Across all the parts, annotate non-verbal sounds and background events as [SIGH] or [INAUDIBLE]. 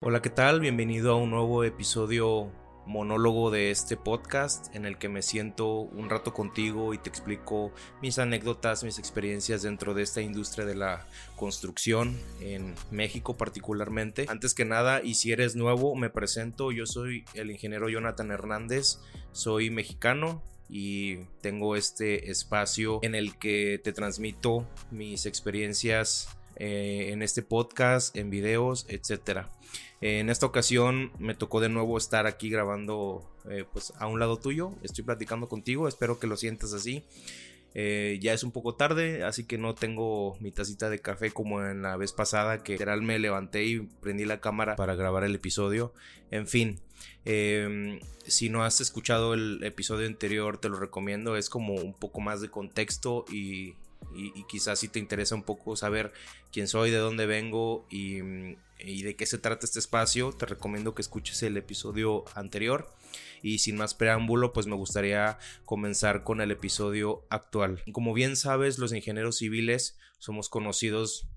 Hola, ¿qué tal? Bienvenido a un nuevo episodio monólogo de este podcast en el que me siento un rato contigo y te explico mis anécdotas, mis experiencias dentro de esta industria de la construcción en México particularmente. Antes que nada, y si eres nuevo, me presento, yo soy el ingeniero Jonathan Hernández, soy mexicano, y tengo este espacio en el que te transmito mis experiencias eh, en este podcast, en videos, etcétera. En esta ocasión me tocó de nuevo estar aquí grabando eh, pues a un lado tuyo. Estoy platicando contigo, espero que lo sientas así. Eh, ya es un poco tarde, así que no tengo mi tacita de café como en la vez pasada, que literal me levanté y prendí la cámara para grabar el episodio. En fin, em, si no has escuchado el episodio anterior, te lo recomiendo. Es como un poco más de contexto y, y, quizás si te interesa un poco saber quién soy, de dónde vengo y, y, de qué se trata este espacio, te recomiendo que escuches el episodio anterior. Y sin más preámbulo, pues me gustaría comenzar con el episodio actual. Como bien sabes, los ingenieros civiles somos conocidos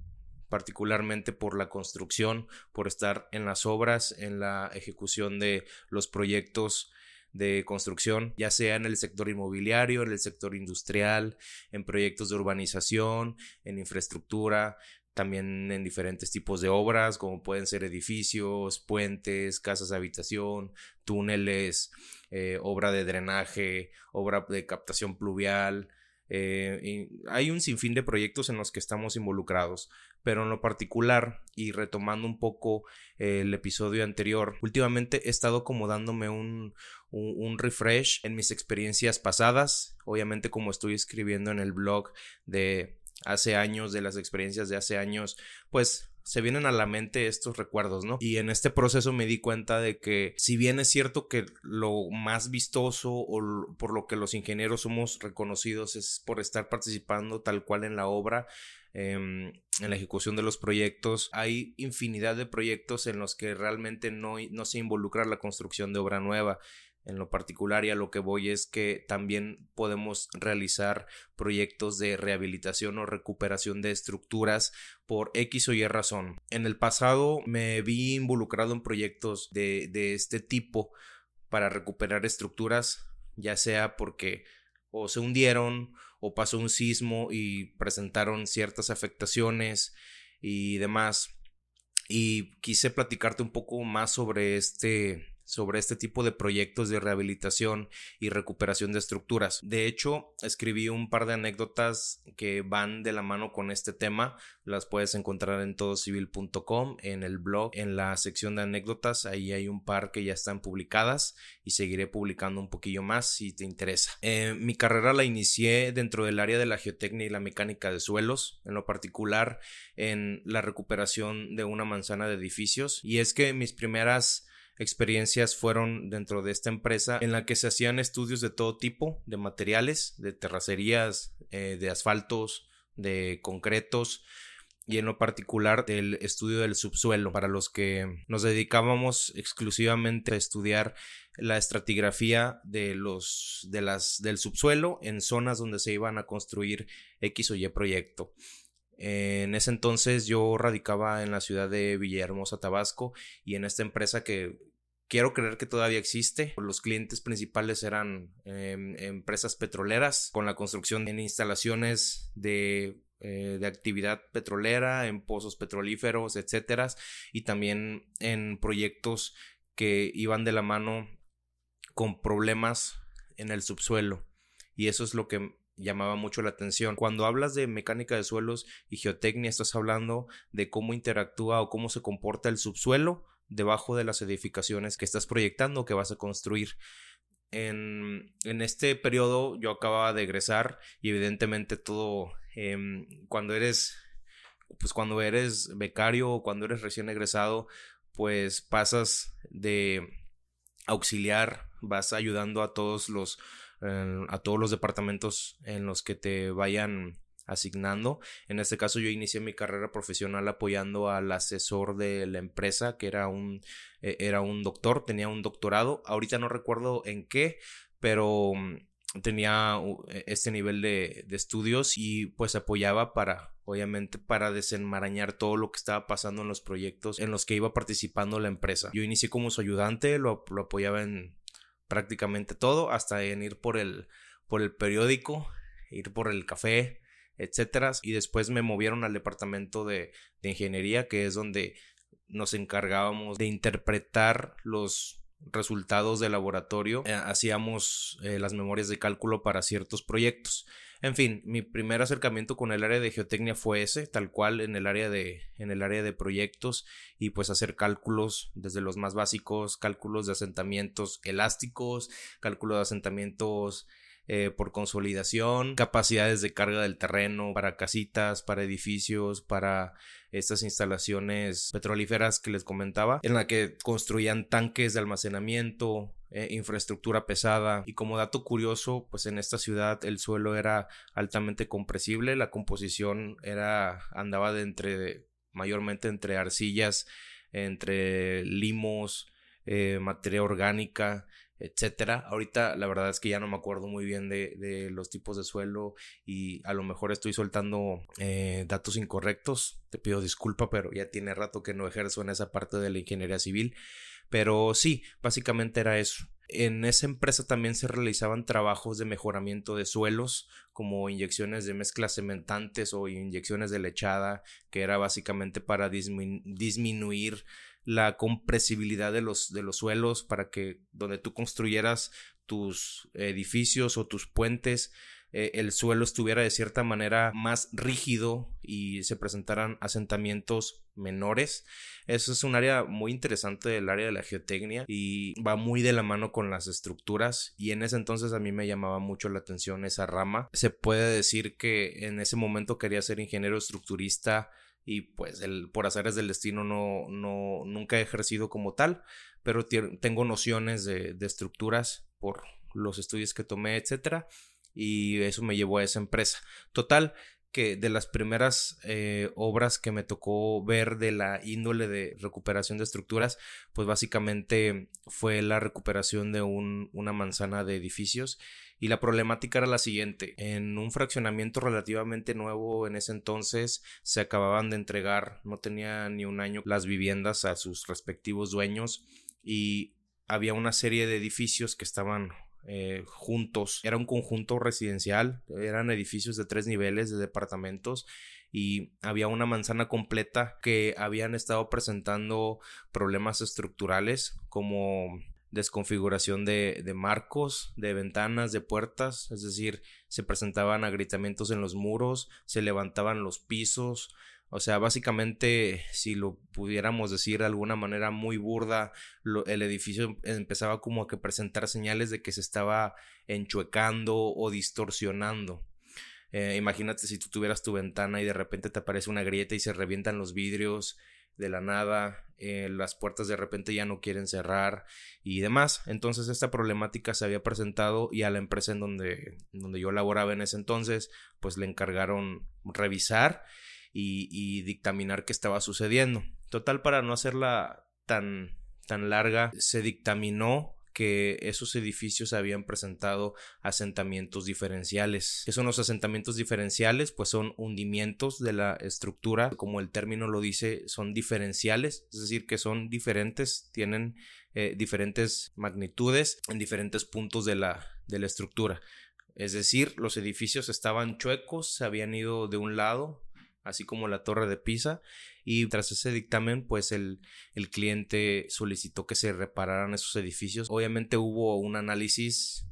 particularmente por la construcción, por estar en las obras, en la ejecución de los proyectos de construcción, ya sea en el sector inmobiliario, en el sector industrial, en proyectos de urbanización, en infraestructura, también en diferentes tipos de obras, como pueden ser edificios, puentes, casas de habitación, túneles, eh, obra de drenaje, obra de captación pluvial. Eh, hay un sinfín de proyectos en los que estamos involucrados pero en lo particular y retomando un poco el episodio anterior, últimamente he estado como dándome un, un, refresh en mis experiencias pasadas, obviamente como estoy escribiendo en el blog de hace años, de las experiencias de hace años, pues se vienen a la mente estos recuerdos, ¿no? Y en este proceso me di cuenta de que si bien es cierto que lo más vistoso o por lo que los ingenieros somos reconocidos es por estar participando tal cual en la obra, Em, en la ejecución de los proyectos. Hay infinidad de proyectos en los que realmente no, no se involucra la construcción de obra nueva. En lo particular y a lo que voy es que también podemos realizar proyectos de rehabilitación o recuperación de estructuras por X o Y razón. En el pasado me vi involucrado en proyectos de, de este tipo para recuperar estructuras, ya sea porque o se hundieron o pasó un sismo y presentaron ciertas afectaciones y demás. Y quise platicarte un poco más sobre este sobre este tipo de proyectos de rehabilitación y recuperación de estructuras. De hecho, escribí un par de anécdotas que van de la mano con este tema. Las puedes encontrar en todocivil.com, en el blog, en la sección de anécdotas. Ahí hay un par que ya están publicadas y seguiré publicando un poquillo más si te interesa. Eh, mi carrera la inicié dentro del área de la geotecnia y la mecánica de suelos, en lo particular en la recuperación de una manzana de edificios. Y es que mis primeras experiencias fueron dentro de esta empresa en la que se hacían estudios de todo tipo, de materiales, de terracerías, eh, de asfaltos, de concretos y en lo particular del estudio del subsuelo para los que nos dedicábamos exclusivamente a estudiar la estratigrafía de los de las del subsuelo en zonas donde se iban a construir X o Y proyecto. En ese entonces yo radicaba en la ciudad de Villahermosa, Tabasco, y en esta empresa que quiero creer que todavía existe. Los clientes principales eran em, empresas petroleras con la construcción en instalaciones de, eh, de, actividad petrolera, en pozos petrolíferos, etcétera, y también en proyectos que iban de la mano con problemas en el subsuelo. Y eso es lo que llamaba mucho la atención. Cuando hablas de mecánica de suelos y geotecnia, estás hablando de cómo interactúa o cómo se comporta el subsuelo debajo de las edificaciones que estás proyectando que vas a construir. En, en, este periodo yo acababa de egresar y evidentemente todo em, cuando eres pues cuando eres becario o cuando eres recién egresado pues pasas de auxiliar, vas ayudando a todos los eh, a todos los departamentos en los que te vayan asignando. En este caso yo inicié mi carrera profesional apoyando al asesor de la empresa, que era un, eh, era un doctor, tenía un doctorado. Ahorita no recuerdo en qué, pero mm, tenía e, este nivel de, de, estudios y pues apoyaba para, obviamente, para desenmarañar todo lo que estaba pasando en los proyectos en los que iba participando la empresa. Yo inicié como su ayudante, lo, lo apoyaba en prácticamente todo, hasta en ir por el, por el periódico, ir por el café, etcétera. Y después me movieron al departamento de, ingeniería, que es donde nos encargábamos de interpretar los resultados de laboratorio, eh, hacíamos eh, las memorias de cálculo para ciertos proyectos. En fin, mi primer acercamiento con el área de geotecnia fue ese, tal cual en el área de en el área de proyectos y pues hacer cálculos desde los más básicos, cálculos de asentamientos elásticos, cálculos de asentamientos eh, por consolidación, capacidades de carga del terreno para casitas, para edificios, para estas instalaciones petrolíferas que les comentaba, en la que construían tanques de almacenamiento, eh, infraestructura pesada. Y como dato curioso, pues en esta ciudad el suelo era altamente compresible, la composición era andaba de entre mayormente entre arcillas, entre limos, eh, materia orgánica, etcétera. Ahorita la verdad es que ya no me acuerdo muy bien de, los tipos de suelo y a lo mejor estoy soltando eh, datos incorrectos. Te pido disculpa, pero ya tiene rato que no ejerzo en esa parte de la ingeniería civil. Pero sí, básicamente era eso. En esa empresa también se realizaban trabajos de mejoramiento de suelos, como inyecciones de mezclas cementantes o inyecciones de lechada, que era básicamente para disminuir la compresibilidad de los, de los suelos para que donde tú construyeras tus edificios o tus puentes eh, el suelo estuviera de cierta manera más rígido y se presentaran asentamientos menores. Eso es un área muy interesante del área de la geotecnia y va muy de la mano con las estructuras y en ese entonces a mí me llamaba mucho la atención esa rama. Se puede decir que en ese momento quería ser ingeniero estructurista y pues el, por azares del destino no, no, nunca he ejercido como tal, pero tengo nociones de, de estructuras por los estudios que tomé, etcétera, y eso me llevó a esa empresa. Total, que de las primeras eh, obras que me tocó ver de la índole de recuperación de estructuras, pues básicamente fue la recuperación de un, una manzana de edificios y la problemática era la siguiente. En un fraccionamiento relativamente nuevo en ese entonces se acababan de entregar, no tenía ni un año, las viviendas a sus respectivos dueños y había una serie de edificios que estaban eh, juntos. Era un conjunto residencial, eran edificios de tres niveles de departamentos y había una manzana completa que habían estado presentando problemas estructurales como desconfiguración de, de, marcos, de ventanas, de puertas, es decir, se presentaban agrietamientos en los muros, se levantaban los pisos, o sea, básicamente, si lo pudiéramos decir de alguna manera muy burda, el edificio empezaba como a que presentar señales de que se estaba enchuecando o distorsionando. Eh, imagínate si tú tuvieras tu ventana y de repente te aparece una grieta y se revientan los vidrios, de la nada, eh, las puertas de repente ya no quieren cerrar y demás. Entonces esta problemática se había presentado y a la empresa en donde, donde yo laboraba en ese entonces, pues le encargaron revisar y, dictaminar qué estaba sucediendo. Total, para no hacerla tan, tan larga, se dictaminó que esos edificios habían presentado asentamientos diferenciales. ¿Qué son los asentamientos diferenciales? Pues son hundimientos de la estructura, como el término lo dice, son diferenciales, es decir, que son diferentes, tienen eh, diferentes magnitudes en diferentes puntos de la, de la estructura. Es decir, los edificios estaban chuecos, se habían ido de un lado así como la torre de Pisa. Y tras ese dictamen, pues el, el cliente solicitó que se repararan esos edificios. Obviamente hubo un análisis,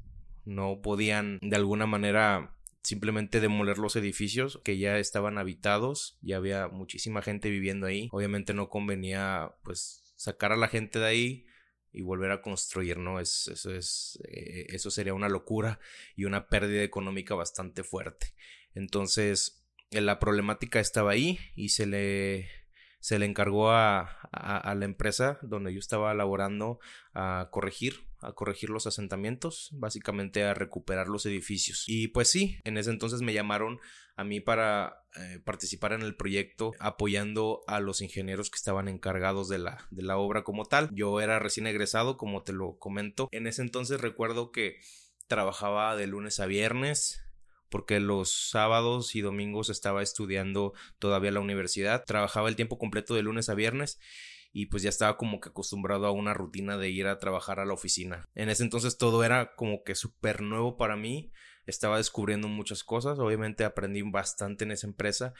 no podían de alguna manera simplemente demoler los edificios que ya estaban habitados, ya había muchísima gente viviendo ahí. Obviamente no convenía pues sacar a la gente de ahí y volver a construir, ¿no? Es, eso es, eh, eso sería una locura y una pérdida económica bastante fuerte. Entonces, la problemática estaba ahí y se le se le encargó a, la empresa donde yo estaba laborando a corregir, a corregir los asentamientos, básicamente a recuperar los edificios. Y pues sí, en ese entonces me llamaron a mí para eh, participar en el proyecto apoyando a los ingenieros que estaban encargados de la, de la obra como tal. Yo era recién egresado, como te lo comento. En ese entonces recuerdo que trabajaba de lunes a viernes, porque los sábados y domingos estaba estudiando todavía la universidad, trabajaba el tiempo completo de lunes a viernes y pues ya estaba como que acostumbrado a una rutina de ir a trabajar a la oficina. En ese entonces todo era como que súper nuevo para mí, estaba descubriendo muchas cosas, obviamente aprendí bastante en esa empresa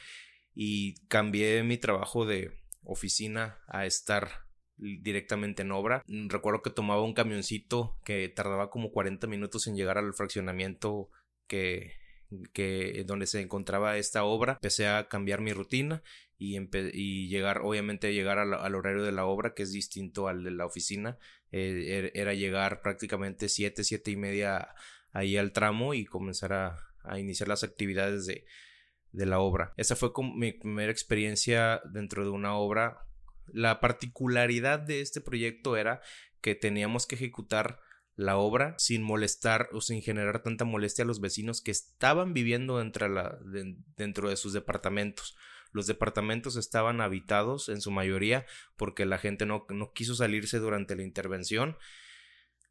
y cambié mi trabajo de oficina a estar directamente en obra. Recuerdo que tomaba un camioncito que tardaba como 40 minutos en llegar al fraccionamiento que que donde se encontraba esta obra empecé a cambiar mi rutina y, y llegar obviamente llegar al, horario de la obra que es distinto al de la oficina eh, er, era llegar prácticamente siete siete y media ahí al tramo y comenzar a, a iniciar las actividades de, de la obra. Esa fue mi primera experiencia dentro de una obra. La particularidad de este proyecto era que teníamos que ejecutar la obra sin molestar o sin generar tanta molestia a los vecinos que estaban viviendo dentro, de, sus departamentos. Los departamentos estaban habitados en su mayoría porque la gente no, no quiso salirse durante la intervención.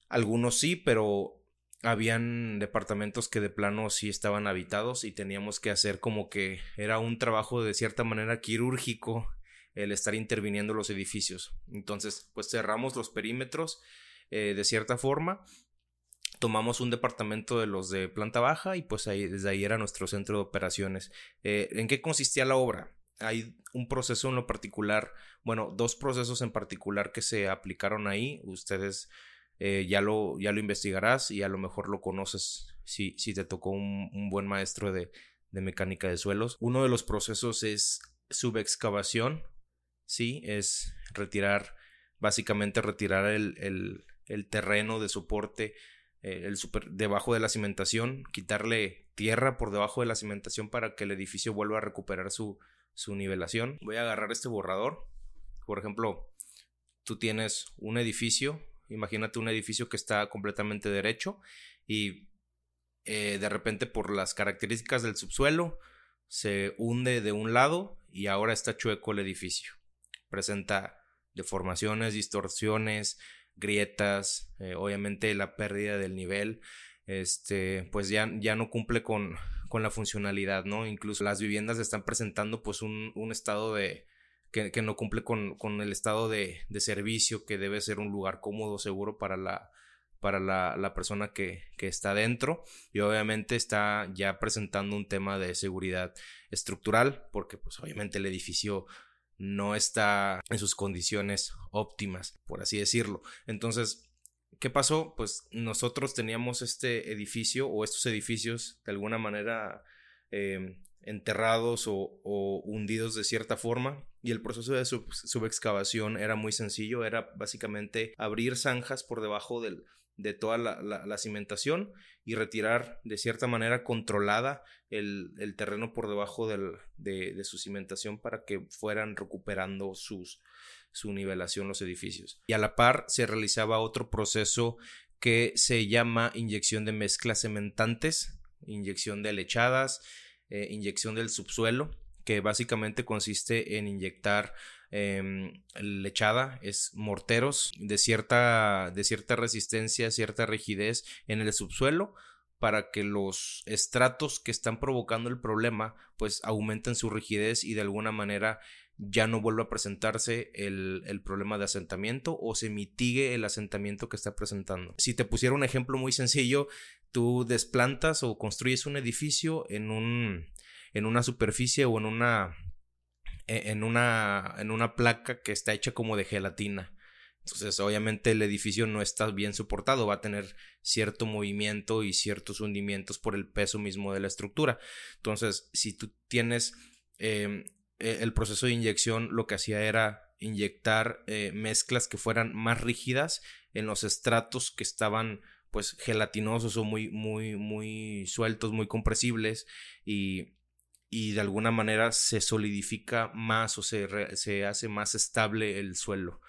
Algunos sí, pero habían departamentos que de plano sí estaban habitados y teníamos que hacer como que era un trabajo de cierta manera quirúrgico el estar interviniendo los edificios. Entonces, pues cerramos los perímetros eh, de cierta forma. Tomamos un departamento de los de planta baja y pues ahí, desde ahí era nuestro centro de operaciones. Eh, ¿En qué consistía la obra? Hay un proceso en lo particular, bueno, dos procesos en particular que se aplicaron ahí. Ustedes eh, ya, lo, ya lo investigarás y a lo mejor lo conoces si, si te tocó un, buen maestro de, de mecánica de suelos. Uno de los procesos es subexcavación, sí, es retirar, básicamente retirar el, el terreno de soporte eh, el super, debajo de la cimentación, quitarle tierra por debajo de la cimentación para que el edificio vuelva a recuperar su, su nivelación. Voy a agarrar este borrador. Por ejemplo, tú tienes un edificio, imagínate un edificio que está completamente derecho y eh, de repente por las características del subsuelo se hunde de un lado y ahora está chueco el edificio. Presenta deformaciones, distorsiones, grietas, eh, obviamente la pérdida del nivel, este, pues ya, ya no cumple con, con, la funcionalidad, ¿no? Incluso las viviendas están presentando pues un, un estado de, que, que, no cumple con, con el estado de, de, servicio, que debe ser un lugar cómodo, seguro para la, para la, la persona que, que, está dentro y obviamente está ya presentando un tema de seguridad estructural porque pues obviamente el edificio no está en sus condiciones óptimas, por así decirlo. Entonces, ¿qué pasó? Pues nosotros teníamos este edificio o estos edificios de alguna manera em, enterrados o, hundidos de cierta forma y el proceso de subexcavación era muy sencillo, era básicamente abrir zanjas por debajo del, de toda la, cimentación y retirar de cierta manera controlada el, terreno por debajo de, su cimentación para que fueran recuperando sus, su nivelación los edificios. Y a la par se realizaba otro proceso que se llama inyección de mezclas cementantes, inyección de lechadas, eh, inyección del subsuelo, que básicamente consiste en inyectar Em, lechada, es morteros de cierta, de cierta resistencia, cierta rigidez en el subsuelo para que los estratos que están provocando el problema pues aumenten su rigidez y de alguna manera ya no vuelva a presentarse el, el, problema de asentamiento o se mitigue el asentamiento que está presentando. Si te pusiera un ejemplo muy sencillo, tú desplantas o construyes un edificio en, un, en una superficie o en una en una, en una placa que está hecha como de gelatina. Entonces, obviamente el edificio no está bien soportado, va a tener cierto movimiento y ciertos hundimientos por el peso mismo de la estructura. Entonces, si tú tienes em, e, el proceso de inyección, lo que hacía era inyectar eh, mezclas que fueran más rígidas en los estratos que estaban pues gelatinosos o muy muy muy sueltos, muy compresibles y y de alguna manera se solidifica más o se, se hace más estable el suelo.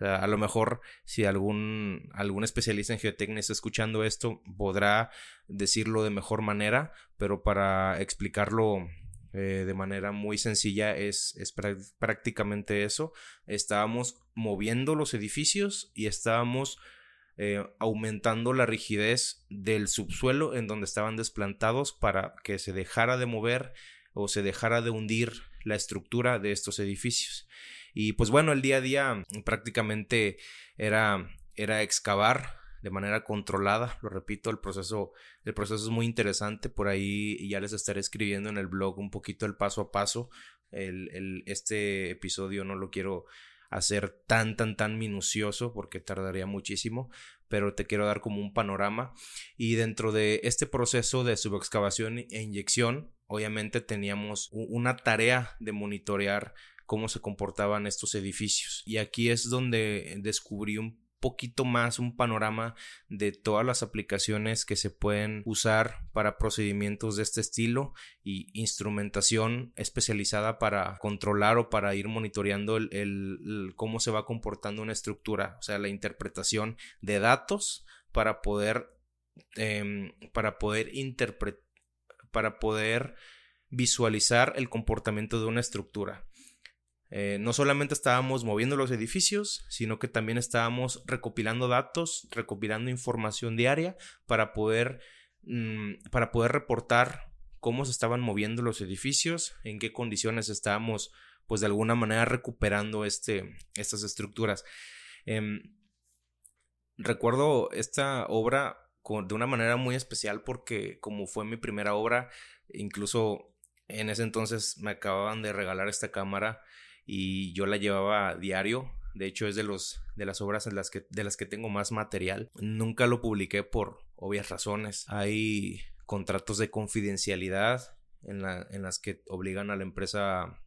a lo mejor si algún, algún especialista en geotecnia está escuchando esto, podrá decirlo de mejor manera, pero para explicarlo eh, de manera muy sencilla es, es prácticamente eso. Estábamos moviendo los edificios y estábamos eh, aumentando la rigidez del subsuelo en donde estaban desplantados para que se dejara de mover o se dejara de hundir la estructura de estos edificios. Y pues bueno, el día a día prácticamente era, era excavar de manera controlada, lo repito, el proceso, el proceso es muy interesante, por ahí ya les estaré escribiendo en el blog un poquito el paso a paso, el, este episodio no lo quiero hacer tan, tan, tan minucioso porque tardaría muchísimo, pero te quiero dar como un panorama. Y dentro de este proceso de subexcavación e inyección, obviamente teníamos una tarea de monitorear cómo se comportaban estos edificios. Y aquí es donde descubrí un poquito más un panorama de todas las aplicaciones que se pueden usar para procedimientos de este estilo y instrumentación especializada para controlar o para ir monitoreando el, cómo se va comportando una estructura, o sea, la interpretación de datos para poder em, para poder interpretar para poder visualizar el comportamiento de una estructura. Eh, no solamente estábamos moviendo los edificios, sino que también estábamos recopilando datos, recopilando información diaria para poder, mm, para poder reportar cómo se estaban moviendo los edificios, en qué condiciones estábamos, pues de alguna manera recuperando este, estas estructuras. Em, recuerdo esta obra de una manera muy especial porque como fue mi primera obra, incluso en ese entonces me acababan de regalar esta cámara y yo la llevaba diario. De hecho, es de, los, de las obras en las que, de las que tengo más material. Nunca lo publiqué por obvias razones. Hay contratos de confidencialidad en, la, en las que obligan a la empresa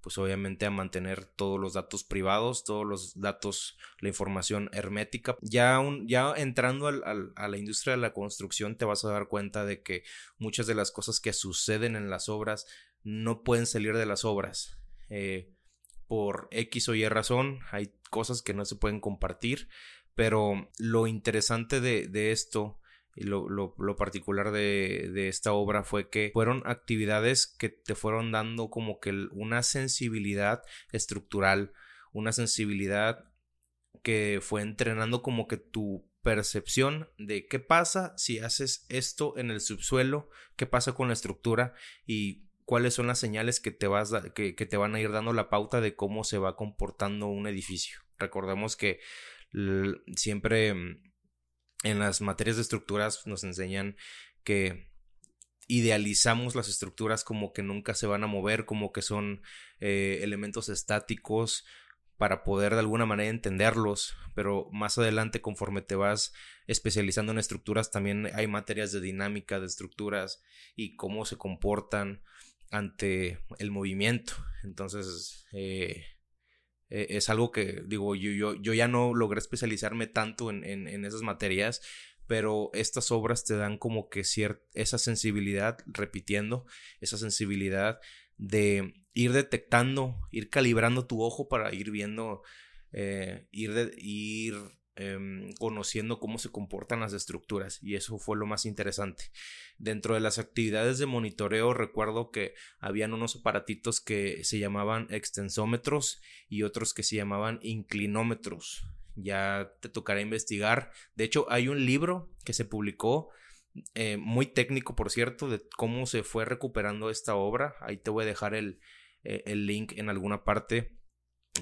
pues obviamente a mantener todos los datos privados, todos los datos, la información hermética. Ya, ya entrando a la industria de la construcción te vas a dar cuenta de que muchas de las cosas que suceden en las obras no pueden salir de las obras. Eh, por X o Y razón, hay cosas que no se pueden compartir, pero lo interesante de, esto y lo, particular de, esta obra fue que fueron actividades que te fueron dando como que una sensibilidad estructural, una sensibilidad que fue entrenando como que tu percepción de qué pasa si haces esto en el subsuelo, qué pasa con la estructura y cuáles son las señales que te, vas que, te van a ir dando la pauta de cómo se va comportando un edificio. Recordemos que siempre mm, en las materias de estructuras nos enseñan que idealizamos las estructuras como que nunca se van a mover, como que son eh, elementos estáticos para poder de alguna manera entenderlos, pero más adelante conforme te vas especializando en estructuras también hay materias de dinámica de estructuras y cómo se comportan ante el movimiento. Entonces, eh, e, es algo que, digo, yo, yo, yo, ya no logré especializarme tanto en, en, esas materias, pero estas obras te dan como que esa sensibilidad, repitiendo, esa sensibilidad de ir detectando, ir calibrando tu ojo para ir viendo, eh, ir, de, ir Em, conociendo cómo se comportan las estructuras y eso fue lo más interesante. Dentro de las actividades de monitoreo recuerdo que habían unos aparatitos que se llamaban extensómetros y otros que se llamaban inclinómetros. Ya te tocará investigar. De hecho, hay un libro que se publicó eh, muy técnico, por cierto, de cómo se fue recuperando esta obra. Ahí te voy a dejar el, eh, el link en alguna parte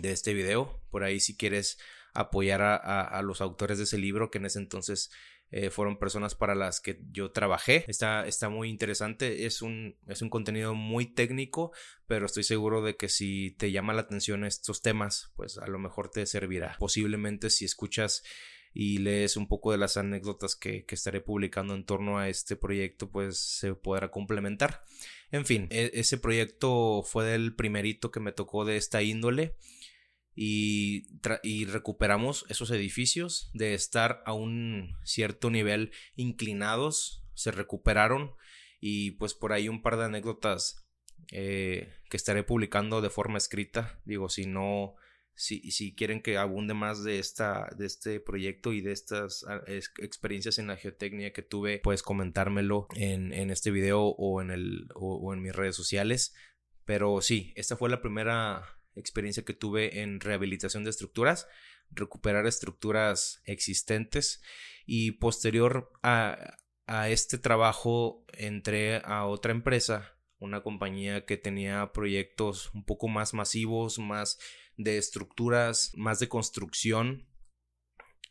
de este video. Por ahí si quieres apoyar a, los autores de ese libro que en ese entonces eh, fueron personas para las que yo trabajé. Está, está muy interesante, es un, es un contenido muy técnico, pero estoy seguro de que si te llama la atención estos temas, pues a lo mejor te servirá. Posiblemente si escuchas y lees un poco de las anécdotas que, que estaré publicando en torno a este proyecto, pues se podrá complementar. En fin, e, ese proyecto fue el primerito que me tocó de esta índole y, y, recuperamos esos edificios de estar a un cierto nivel inclinados, se recuperaron y pues por ahí un par de anécdotas eh, que estaré publicando de forma escrita. Digo, si no, si, si quieren que abunde más de, esta, de este proyecto y de estas ah, experiencias en la geotecnia que tuve, puedes comentármelo en, en este video o en, el, o en mis redes sociales. Pero sí, esta fue la primera experiencia que tuve en rehabilitación de estructuras, recuperar estructuras existentes y posterior a, este trabajo entré a otra empresa, una compañía que tenía proyectos un poco más masivos, más de estructuras, más de construcción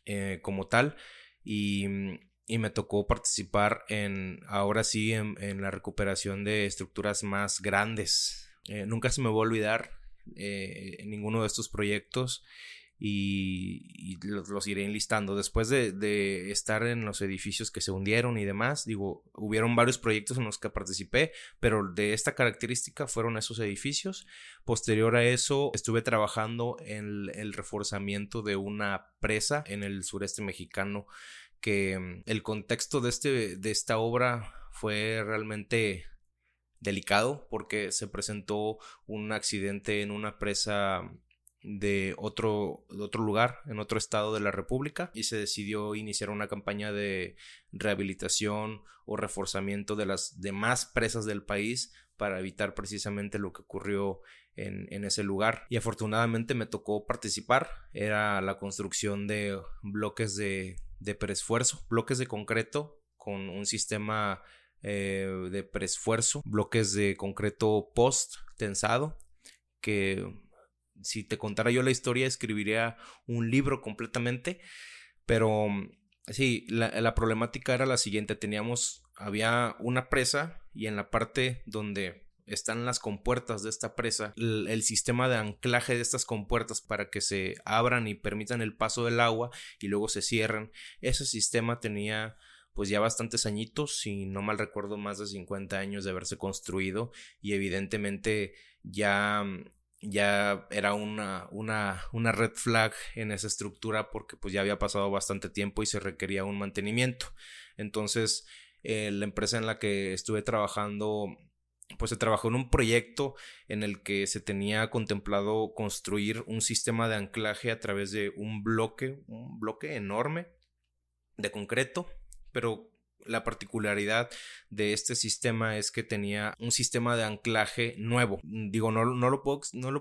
eh, como tal y, y, me tocó participar en, ahora sí, en, en la recuperación de estructuras más grandes. Eh, nunca se me va a olvidar eh, ninguno de estos proyectos y, los, iré enlistando. Después de, estar en los edificios que se hundieron y demás, digo, hubieron varios proyectos en los que participé, pero de esta característica fueron esos edificios. Posterior a eso, estuve trabajando en el reforzamiento de una presa en el sureste mexicano que mm, el contexto de, este, de esta obra fue realmente delicado porque se presentó un accidente en una presa de otro, de otro lugar, en otro estado de la República, y se decidió iniciar una campaña de rehabilitación o reforzamiento de las demás presas del país para evitar precisamente lo que ocurrió en, en, ese lugar. Y afortunadamente me tocó participar. Era la construcción de bloques de, de preesfuerzo, bloques de concreto con un sistema eh, de preesfuerzo, bloques de concreto post tensado, que si te contara yo la historia escribiría un libro completamente, pero sí, la, problemática era la siguiente, teníamos, había una presa y en la parte donde están las compuertas de esta presa, el, el, sistema de anclaje de estas compuertas para que se abran y permitan el paso del agua y luego se cierren, ese sistema tenía pues ya bastantes añitos, si no mal recuerdo más de 50 años de haberse construido y evidentemente ya ya era una, una, una red flag en esa estructura porque pues ya había pasado bastante tiempo y se requería un mantenimiento. Entonces, eh, la empresa en la que estuve trabajando pues se trabajó en un proyecto en el que se tenía contemplado construir un sistema de anclaje a través de un bloque, un bloque enorme de concreto pero la particularidad de este sistema es que tenía un sistema de anclaje nuevo. Digo, no, lo, puedo,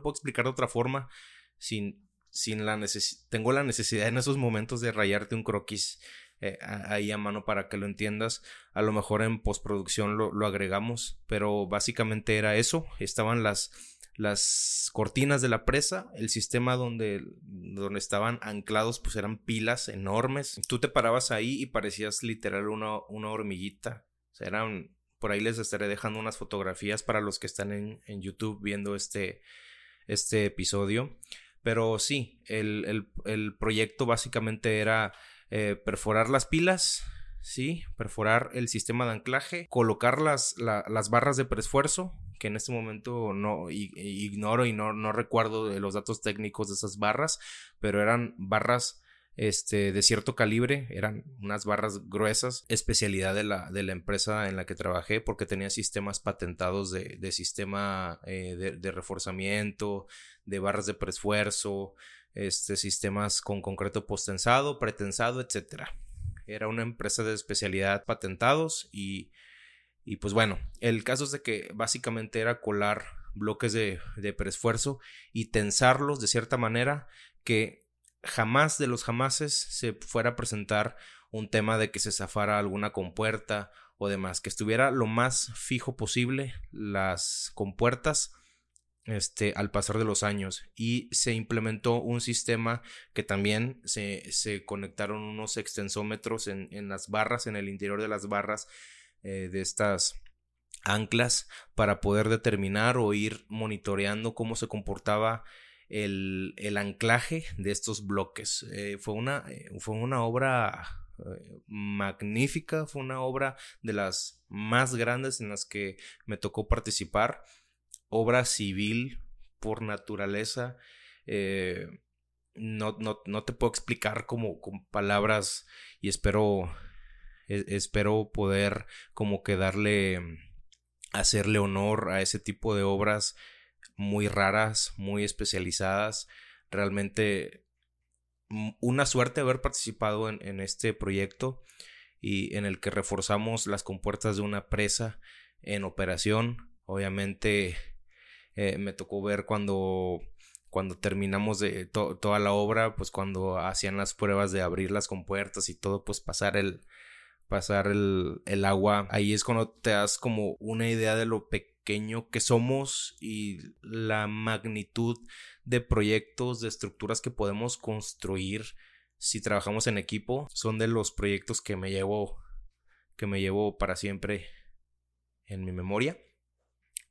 explicar de otra forma sin, sin la necesidad. Tengo la necesidad en esos momentos de rayarte un croquis eh, ahí a mano para que lo entiendas. A lo mejor en postproducción lo agregamos, pero básicamente era eso. Estaban las las cortinas de la presa, el sistema donde, donde estaban anclados pues eran pilas enormes. Tú te parabas ahí y parecías literal una, una hormiguita. O sea, eran, por ahí les estaré dejando unas fotografías para los que están en, en YouTube viendo este, este episodio. Pero sí, el, el, proyecto básicamente era eh, perforar las pilas, sí, perforar el sistema de anclaje, colocar las, las barras de preesfuerzo, que en este momento no ignoro y no, no recuerdo los datos técnicos de esas barras, pero eran barras este, de cierto calibre, eran unas barras gruesas, especialidad de la, de la empresa en la que trabajé porque tenía sistemas patentados de, de sistema eh, de, de, reforzamiento, de barras de preesfuerzo, este, sistemas con concreto postensado, pretensado, etc. Era una empresa de especialidad patentados y y pues bueno, el caso es de que básicamente era colar bloques de, de preesfuerzo y tensarlos de cierta manera que jamás de los jamases se fuera a presentar un tema de que se zafara alguna compuerta o demás, que estuviera lo más fijo posible las compuertas este, al pasar de los años. Y se implementó un sistema que también se, se conectaron unos extensómetros en, en las barras, en el interior de las barras eh, de estas anclas para poder determinar o ir monitoreando cómo se comportaba el, anclaje de estos bloques. Eh, fue, una, eh, fue una obra magnífica, fue una obra de las más grandes en las que me tocó participar, obra civil por naturaleza. no, no, no, te puedo explicar como con palabras y espero espero poder como que darle hacerle honor a ese tipo de obras muy raras, muy especializadas. Realmente mm, una suerte haber participado en, este proyecto y en el que reforzamos las compuertas de una presa en operación. Obviamente eh, me tocó ver cuando cuando terminamos de toda la obra, pues cuando hacían las pruebas de abrir las compuertas y todo, pues pasar el, pasar el, el, agua. Ahí es cuando te das como una idea de lo pequeño que somos y la magnitud de proyectos, de estructuras que podemos construir si trabajamos en equipo. Son de los proyectos que me llevo, que me llevo para siempre en mi memoria.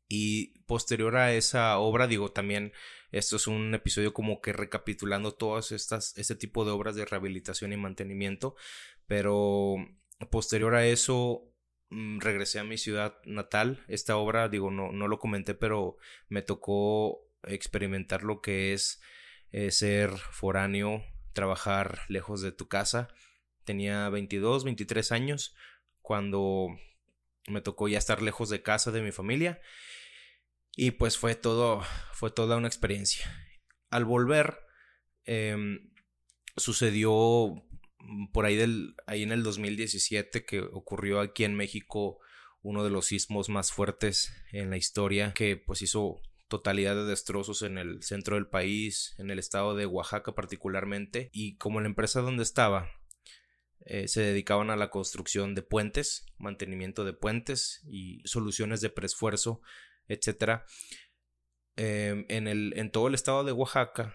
Y posterior a esa obra, digo, también esto es un episodio como que recapitulando todas estas, este tipo de obras de rehabilitación y mantenimiento, pero posterior a eso mm, regresé a mi ciudad natal. Esta obra, digo, no, no lo comenté, pero me tocó experimentar lo que es eh, ser foráneo, trabajar lejos de tu casa. Tenía 22, 23 años cuando me tocó ya estar lejos de casa, de mi familia. Y pues fue todo, fue toda una experiencia. Al volver, em, sucedió por ahí, del, ahí en el 2017 que ocurrió aquí en México uno de los sismos más fuertes en la historia que pues hizo totalidad de destrozos en el centro del país, en el estado de Oaxaca particularmente, y como la empresa donde estaba eh, se dedicaban a la construcción de puentes, mantenimiento de puentes y soluciones de preesfuerzo, etc. Em, en, el, en todo el estado de Oaxaca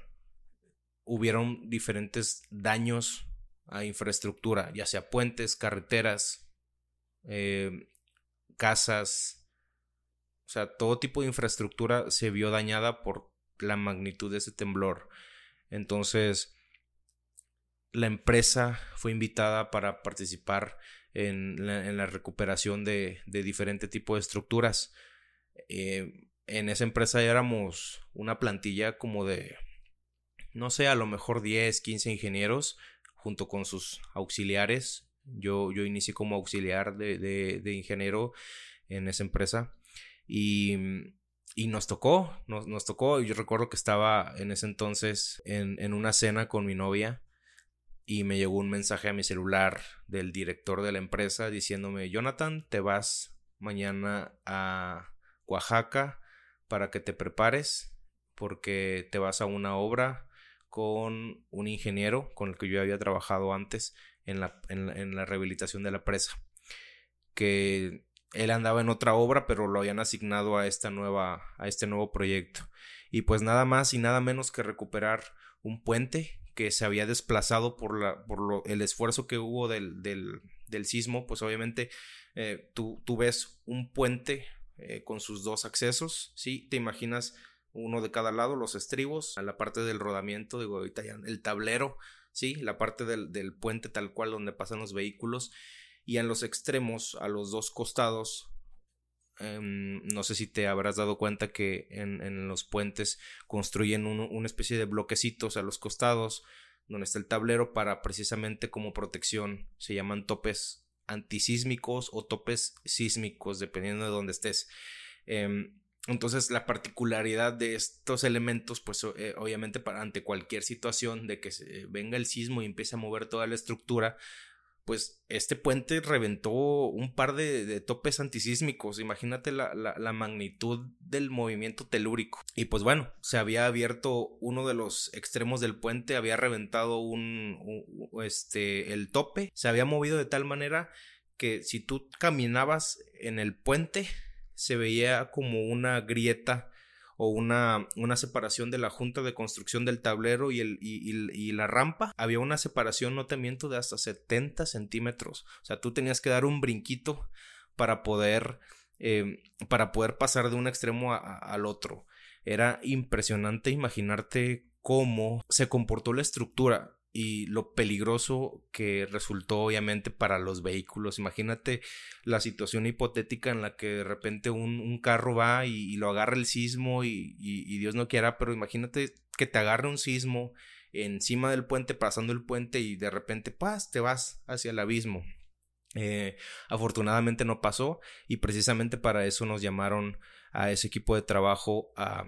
hubieron diferentes daños a infraestructura, ya sea puentes, carreteras, em, casas, o sea, todo tipo de infraestructura se vio dañada por la magnitud de ese temblor. Entonces, la empresa fue invitada para participar en la, recuperación de, de diferente tipo de estructuras. Eh, en esa empresa éramos una plantilla como de, no sé, a lo mejor 10, 15 ingenieros junto con sus auxiliares. Yo, yo inicié como auxiliar de, ingeniero en esa empresa y, y nos tocó, nos, nos, tocó. Yo recuerdo que estaba en ese entonces en, en una cena con mi novia y me llegó un mensaje a mi celular del director de la empresa diciéndome, Jonathan, te vas mañana a Oaxaca para que te prepares porque te vas a una obra con un ingeniero con el que yo había trabajado antes en la, en rehabilitación de la presa. Que él andaba en otra obra, pero lo habían asignado a esta nueva, a este nuevo proyecto. Y pues nada más y nada menos que recuperar un puente que se había desplazado por, la, por lo, el esfuerzo que hubo del, del, del sismo, pues obviamente eh, tú, tú, ves un puente eh, con sus dos accesos, ¿sí? Te imaginas uno de cada lado, los estribos, a la parte del rodamiento, digo, ahorita ya el tablero, ¿sí? La parte del, del puente tal cual donde pasan los vehículos y en los extremos, a los dos costados, Em, no sé si te habrás dado cuenta que en, los puentes construyen una especie de bloquecitos a los costados donde está el tablero para precisamente como protección. Se llaman topes antisísmicos o topes sísmicos, dependiendo de dónde estés. Em, entonces, la particularidad de estos elementos, pues eh, obviamente para ante cualquier situación de que se venga el sismo y empiece a mover toda la estructura, pues este puente reventó un par de, topes antisísmicos. Imagínate la, magnitud del movimiento telúrico. Y pues bueno, se había abierto uno de los extremos del puente, había reventado un, este, el tope, se había movido de tal manera que si tú caminabas en el puente, se veía como una grieta o una, una separación de la junta de construcción del tablero y, el, y, la rampa, había una separación, no te miento, de hasta 70 centímetros. O sea, tú tenías que dar un brinquito para poder, eh, para poder pasar de un extremo al otro. Era impresionante imaginarte cómo se comportó la estructura y lo peligroso que resultó obviamente para los vehículos. Imagínate la situación hipotética en la que de repente un, carro va y, lo agarra el sismo y, Dios no quiera, pero imagínate que te agarre un sismo encima del puente, pasando el puente y de repente, ¡paz!, te vas hacia el abismo. Eh, afortunadamente no pasó y precisamente para eso nos llamaron a ese equipo de trabajo a,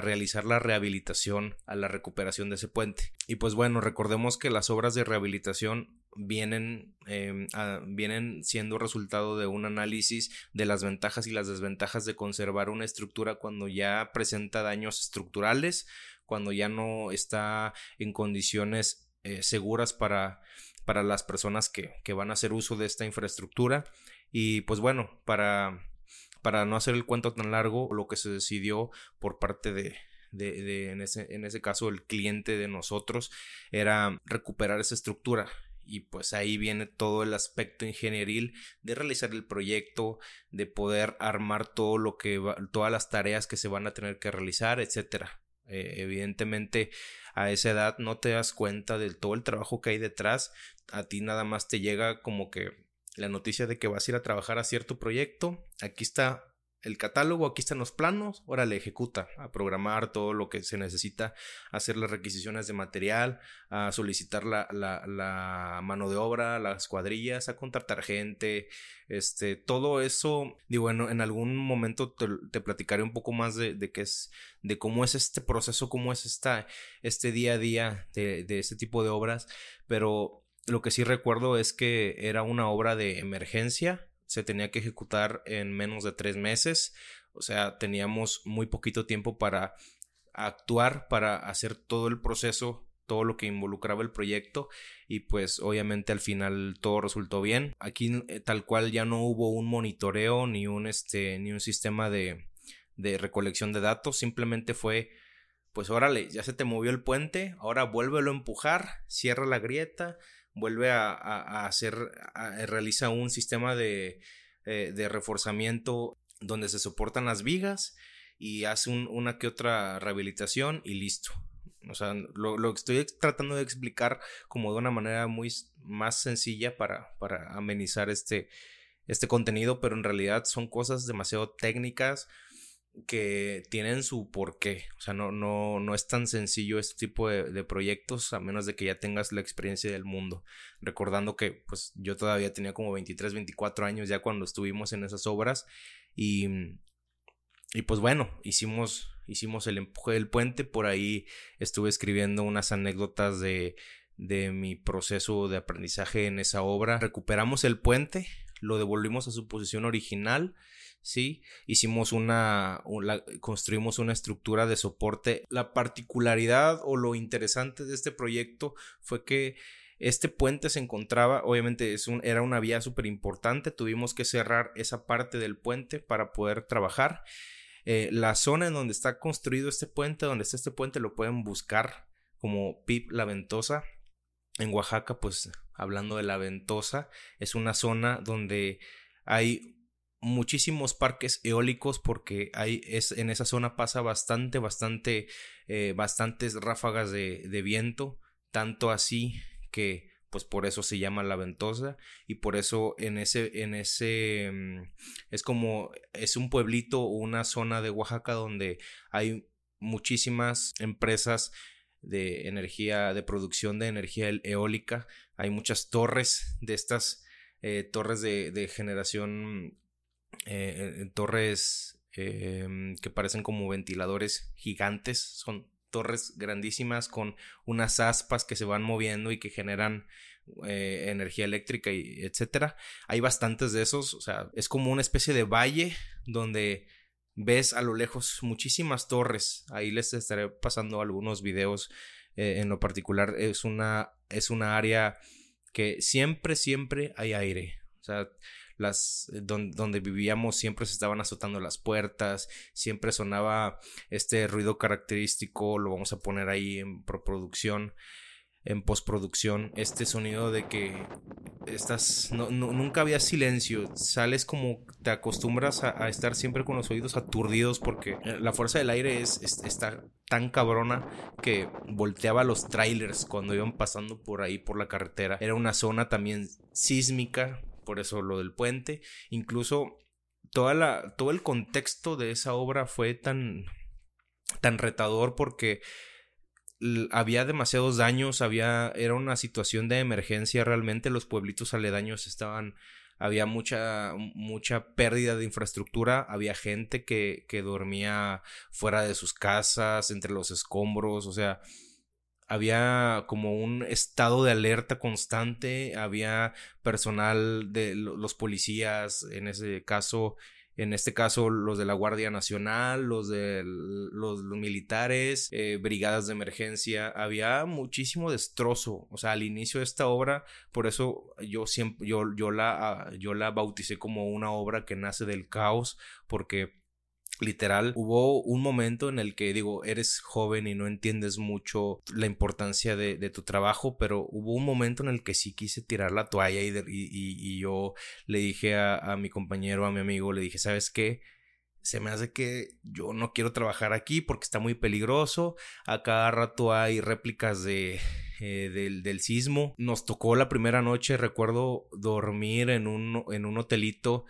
realizar la rehabilitación, a la recuperación de ese puente. Y pues bueno, recordemos que las obras de rehabilitación vienen, em, vienen siendo resultado de un análisis de las ventajas y las desventajas de conservar una estructura cuando ya presenta daños estructurales, cuando ya no está en condiciones eh, seguras para, para las personas que, que van a hacer uso de esta infraestructura. Y pues bueno, para para no hacer el cuento tan largo, lo que se decidió por parte de, de, en, ese, en ese caso el cliente de nosotros era recuperar esa estructura y pues ahí viene todo el aspecto ingenieril de realizar el proyecto, de poder armar todo lo que todas las tareas que se van a tener que realizar, etcétera. Eh, evidentemente a esa edad no te das cuenta de todo el trabajo que hay detrás, a ti nada más te llega como que la noticia de que vas a ir a trabajar a cierto proyecto. Aquí está el catálogo, aquí están los planos, órale, ejecuta, a programar todo lo que se necesita, hacer las requisiciones de material, a solicitar la, mano de obra, las cuadrillas, a contratar gente, este, todo eso, digo, bueno, en algún momento te, platicaré un poco más de, de, qué es, de cómo es este proceso, cómo es esta, este día a día de, de este tipo de obras, pero lo que sí recuerdo es que era una obra de emergencia, se tenía que ejecutar en menos de tres meses, o sea, teníamos muy poquito tiempo para actuar, para hacer todo el proceso, todo lo que involucraba el proyecto y pues obviamente al final todo resultó bien. Aquí eh, tal cual ya no hubo un monitoreo ni un este ni un sistema de, de recolección de datos, simplemente fue pues órale, ya se te movió el puente, ahora vuélvelo a empujar, cierra la grieta, vuelve a, hacer, realiza un sistema de, eh, de, reforzamiento donde se soportan las vigas y hace una que otra rehabilitación y listo. O sea, lo, lo, estoy tratando de explicar como de una manera muy más sencilla para, para amenizar este, este contenido, pero en realidad son cosas demasiado técnicas, que tienen su porqué. O sea, no, no, no es tan sencillo este tipo de, proyectos a menos de que ya tengas la experiencia del mundo. Recordando que pues yo todavía tenía como 23, 24 años ya cuando estuvimos en esas obras y, y pues bueno, hicimos, hicimos el empuje del puente. Por ahí estuve escribiendo unas anécdotas de, de mi proceso de aprendizaje en esa obra. Recuperamos el puente, lo devolvimos a su posición original ¿sí? Hicimos una, construimos una estructura de soporte. La particularidad o lo interesante de este proyecto fue que este puente se encontraba, obviamente es un, era una vía súper importante, tuvimos que cerrar esa parte del puente para poder trabajar. Eh, la zona en donde está construido este puente, donde está este puente, lo pueden buscar como PIP La Ventosa. En Oaxaca, pues hablando de La Ventosa, es una zona donde hay muchísimos parques eólicos porque hay, es, en esa zona pasa bastante, bastante, eh, bastantes ráfagas de, de, viento, tanto así que pues por eso se llama la ventosa y por eso en ese, en ese, mm, es como, es un pueblito o una zona de Oaxaca donde hay muchísimas empresas de energía, de producción de energía eólica, hay muchas torres de estas eh, torres de, de generación eh, torres em, que parecen como ventiladores gigantes, son torres grandísimas con unas aspas que se van moviendo y que generan eh, energía eléctrica y etcétera. Hay bastantes de esos, o sea, es como una especie de valle donde ves a lo lejos muchísimas torres. Ahí les estaré pasando algunos videos. Eh, en lo particular es una es una área que siempre siempre hay aire. O sea, las eh, donde, vivíamos siempre se estaban azotando las puertas, siempre sonaba este ruido característico, lo vamos a poner ahí en producción en postproducción, este sonido de que estás, no, nunca había silencio, sales como te acostumbras a, estar siempre con los oídos aturdidos porque la fuerza del aire es, está tan cabrona que volteaba los trailers cuando iban pasando por ahí por la carretera. Era una zona también sísmica, por eso lo del puente. Incluso toda la, todo el contexto de esa obra fue tan, tan retador porque había demasiados daños, había, era una situación de emergencia realmente, los pueblitos aledaños estaban, había mucha, mucha pérdida de infraestructura, había gente que, que dormía fuera de sus casas, entre los escombros, o sea, había como un estado de alerta constante, había personal de los policías, en ese caso, en este caso los de la Guardia Nacional, los de los, militares, eh, brigadas de emergencia, había muchísimo destrozo, o sea, al inicio de esta obra, por eso yo siempre, yo, yo la, yo la bauticé como una obra que nace del caos, porque Literal, hubo un momento en el que digo, eres joven y no entiendes mucho la importancia de, tu trabajo, pero hubo un momento en el que sí quise tirar la toalla y, y, yo le dije a, mi compañero, a mi amigo, le dije, ¿sabes qué? se me hace que yo no quiero trabajar aquí porque está muy peligroso. A cada rato hay réplicas de, eh, del, del, sismo. Nos tocó la primera noche, recuerdo dormir en un, en un hotelito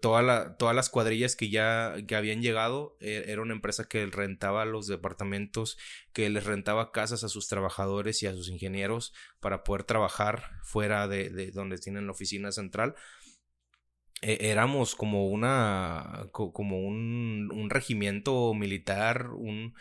toda todas las cuadrillas que ya que habían llegado eh, era una empresa que rentaba los departamentos, que les rentaba casas a sus trabajadores y a sus ingenieros para poder trabajar fuera de, donde tienen la oficina central. E, éramos como una como un, regimiento militar, un,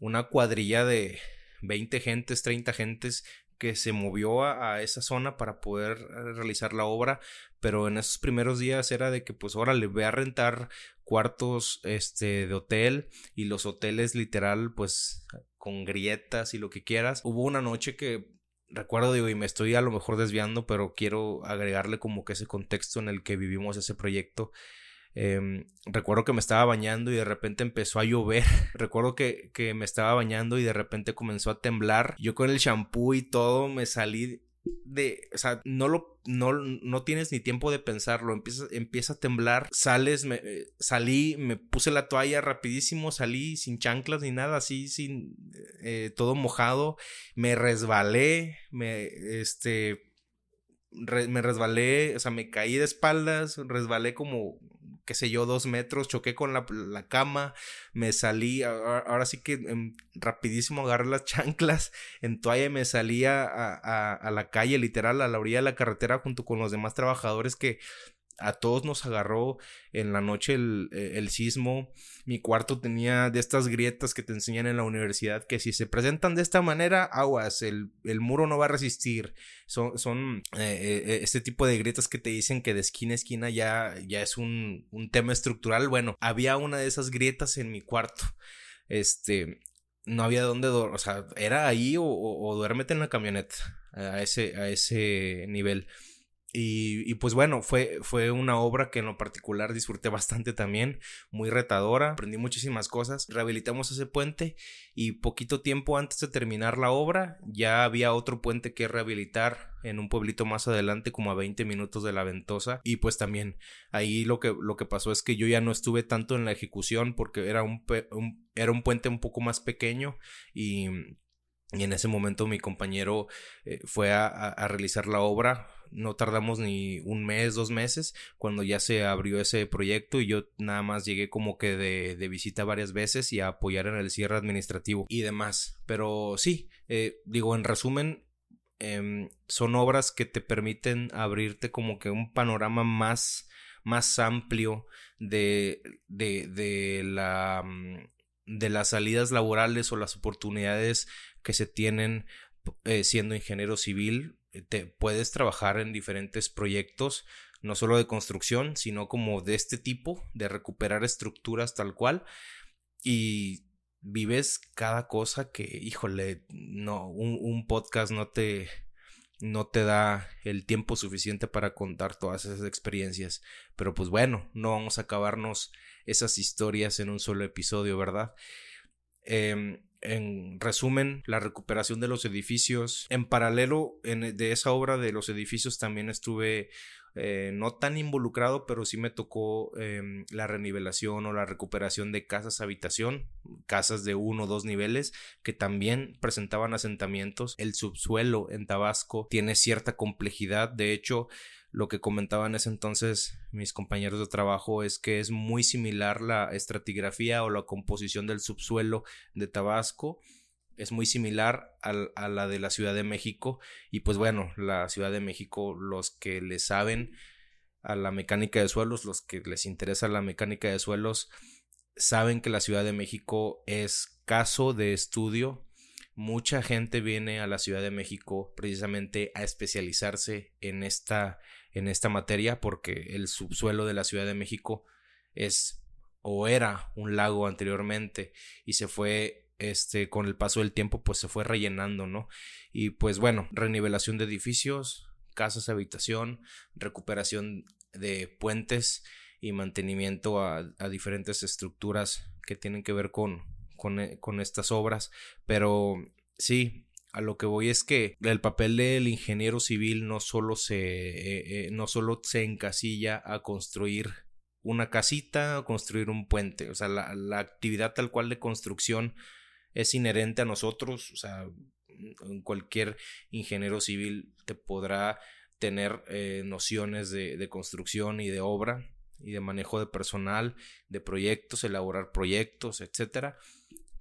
una cuadrilla de 20 gentes, 30 gentes que se movió a, esa zona para poder eh, realizar la obra, pero en esos primeros días era de que pues ahora le voy a rentar cuartos este de hotel y los hoteles literal pues con grietas y lo que quieras. Hubo una noche que recuerdo digo y me estoy a lo mejor desviando, pero quiero agregarle como que ese contexto en el que vivimos ese proyecto Em, recuerdo que me estaba bañando y de repente empezó a llover. [LAUGHS] recuerdo que, que, me estaba bañando y de repente comenzó a temblar. Yo con el shampoo y todo me salí de, o sea, no lo, no, no tienes ni tiempo de pensarlo, empieza, empieza a temblar, sales, me, eh, salí, me puse la toalla rapidísimo, salí sin chanclas ni nada, así, sin, eh, todo mojado, me resbalé, me, este, me resbalé, o sea, me caí de espaldas, resbalé como qué sé yo, dos metros, choqué con la, cama, me salí, ahora, sí que em, rapidísimo agarré las [LAUGHS] chanclas en toalla y me salí a, a, la calle, literal, a la orilla de la carretera junto con los demás trabajadores que a todos nos agarró en la noche el, eh, el, sismo. Mi cuarto tenía de estas grietas que te enseñan en la universidad que si se presentan de esta manera, aguas, el, el muro no va a resistir. Son, son eh, eh, este tipo de grietas que te dicen que de esquina a esquina ya, ya es un, un tema estructural. Bueno, había una de esas grietas en mi cuarto. Este, no había dónde dormir, o sea, era ahí o, o, duérmete en la camioneta a ese, a ese nivel. Y, pues bueno, fue, fue una obra que en lo particular disfruté bastante también, muy retadora, aprendí muchísimas cosas, rehabilitamos ese puente y poquito tiempo antes de terminar la obra ya había otro puente que rehabilitar en un pueblito más adelante como a 20 minutos de la ventosa y pues también ahí lo que, lo que pasó es que yo ya no estuve tanto en la ejecución porque era un, era un puente un poco más pequeño y... Y en ese momento mi compañero eh, fue a, realizar la obra, no tardamos ni un mes, dos meses, cuando ya se abrió ese proyecto y yo nada más llegué como que de, de visita varias veces y a apoyar en el cierre administrativo y demás. Pero sí, eh, digo, en resumen, em, son obras que te permiten abrirte como que un panorama más, más amplio de, de, de la mm, de las salidas laborales o las oportunidades que se tienen eh, siendo ingeniero civil te puedes trabajar en diferentes proyectos, no solo de construcción, sino como de este tipo, de recuperar estructuras tal cual y vives cada cosa que, híjole, no, un, podcast no te, no te da el tiempo suficiente para contar todas esas experiencias. Pero pues bueno, no vamos a acabarnos esas historias en un solo episodio, ¿verdad? Eh, en resumen, la recuperación de los edificios. En paralelo de esa obra de los edificios también estuve eh, no tan involucrado, pero sí me tocó em, la renivelación o la recuperación de casas habitación, casas de uno o dos niveles que también presentaban asentamientos. El subsuelo en Tabasco tiene cierta complejidad, de hecho, lo que comentaban en ese entonces mis compañeros de trabajo es que es muy similar la estratigrafía o la composición del subsuelo de Tabasco es muy similar a, la de la Ciudad de México y pues bueno, la Ciudad de México, los que le saben a la mecánica de suelos, los que les interesa la mecánica de suelos, saben que la Ciudad de México es caso de estudio. Mucha gente viene a la Ciudad de México precisamente a especializarse en esta, en esta materia porque el subsuelo de la Ciudad de México es o era un lago anteriormente y se fue este con el paso del tiempo pues se fue rellenando, ¿no? Y pues bueno, renivelación de edificios, casas, habitación, recuperación de puentes y mantenimiento a, diferentes estructuras que tienen que ver con, eh, con, estas obras. Pero sí, a lo que voy es que el papel del ingeniero civil no solo se, eh, eh, no solo se encasilla a construir una casita o construir un puente. O sea, la, la, actividad tal cual de construcción es inherente a nosotros. O sea, cualquier ingeniero civil te podrá tener nociones de, de, construcción y de obra y de manejo de personal, de proyectos, elaborar proyectos, etcétera.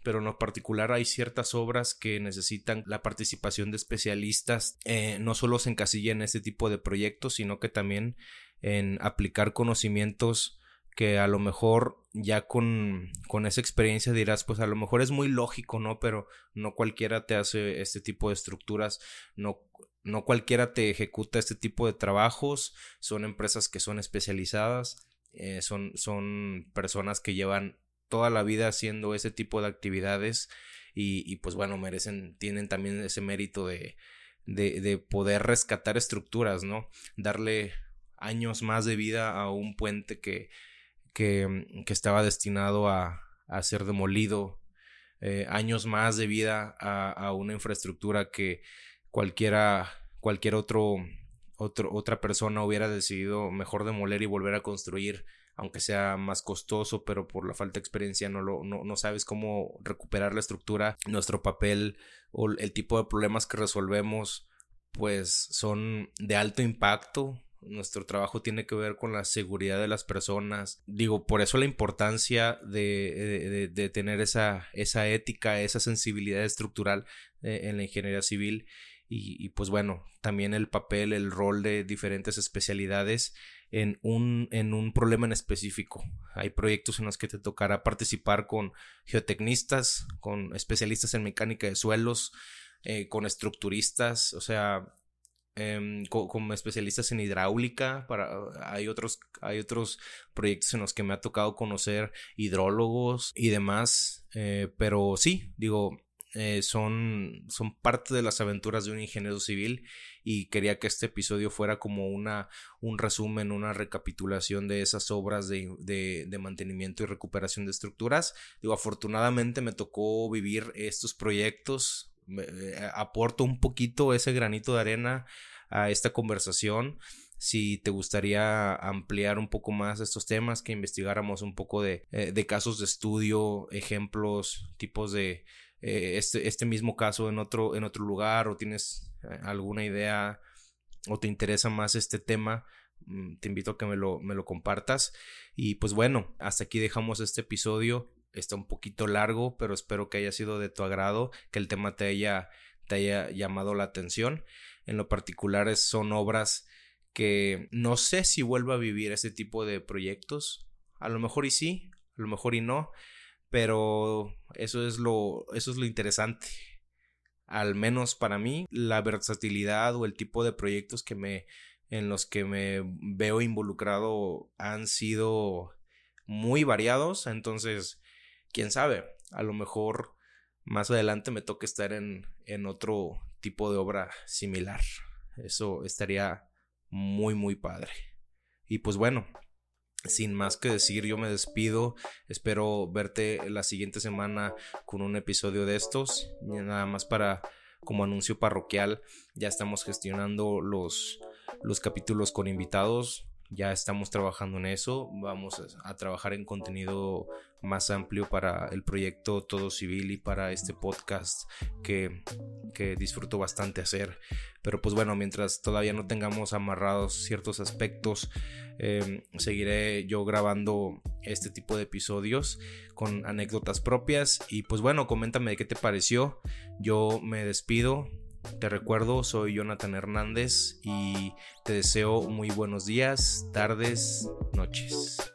Pero en lo particular hay ciertas obras que necesitan la participación de especialistas, eh, no solo se encasilla en este tipo de proyectos, sino que también en aplicar conocimientos que a lo mejor ya con, con, esa experiencia dirás, pues a lo mejor es muy lógico, ¿no? Pero no cualquiera te hace este tipo de estructuras, no, no cualquiera te ejecuta este tipo de trabajos, son empresas que son especializadas eh, son, son personas que llevan toda la vida haciendo ese tipo de actividades y, pues bueno, merecen, tienen también ese mérito de, de, poder rescatar estructuras, ¿no? Darle años más de vida a un puente que, que, estaba destinado a, ser demolido, eh, años más de vida a, a, una infraestructura que cualquiera, cualquier otro otra persona hubiera decidido mejor demoler y volver a construir, aunque sea más costoso, pero por la falta de experiencia no, lo, no, sabes cómo recuperar la estructura, nuestro papel o el tipo de problemas que resolvemos, pues son de alto impacto. Nuestro trabajo tiene que ver con la seguridad de las personas. Digo, por eso la importancia de, de, tener esa, esa ética, esa sensibilidad estructural eh, en la ingeniería civil y, pues bueno, también el papel, el rol de diferentes especialidades en un, en un problema en específico. Hay proyectos en los que te tocará participar con geotecnistas, con especialistas en mecánica de suelos, eh, con estructuristas, o sea, em, como especialistas en hidráulica. Para, hay, otros, hay otros proyectos en los que me ha tocado conocer hidrólogos y demás. Eh, pero sí, digo, eh, son, son parte de las aventuras de un ingeniero civil y quería que este episodio fuera como una, un resumen, una recapitulación de esas obras de, de, mantenimiento y recuperación de estructuras. Digo, afortunadamente me tocó vivir estos proyectos, eh, aporto un poquito ese granito de arena a esta conversación si te gustaría ampliar un poco más estos temas, que investigáramos un poco de, eh, de casos de estudio, ejemplos, tipos de, eh, este, este, mismo caso en otro, en otro lugar o tienes eh, alguna idea o te interesa más este tema, mm, te invito a que me lo, me lo compartas. Y pues bueno, hasta aquí dejamos este episodio. Está un poquito largo, pero espero que haya sido de tu agrado, que el tema te haya, te haya llamado la atención. En lo particular son obras que no sé si vuelvo a vivir ese tipo de proyectos. A lo mejor y sí, a lo mejor y no pero eso es lo, eso es lo interesante. Al menos para mí, la versatilidad o el tipo de proyectos que me, en los que me veo involucrado han sido muy variados. Entonces, quién sabe, a lo mejor más adelante me toque estar en, en otro tipo de obra similar. Eso estaría muy, muy padre. Y pues bueno, sin más que decir, yo me despido. Espero verte la siguiente semana con un episodio de estos. Nada más para como anuncio parroquial, ya estamos gestionando los, los capítulos con invitados. Ya estamos trabajando en eso. Vamos a, trabajar en contenido más amplio para el proyecto Todo Civil y para este podcast que, que disfruto bastante hacer. Pero pues bueno, mientras todavía no tengamos amarrados ciertos aspectos, em, seguiré yo grabando este tipo de episodios con anécdotas propias. Y pues bueno, coméntame qué te pareció. Yo me despido. Te recuerdo, soy Jonathan Hernández y te deseo muy buenos días, tardes, noches.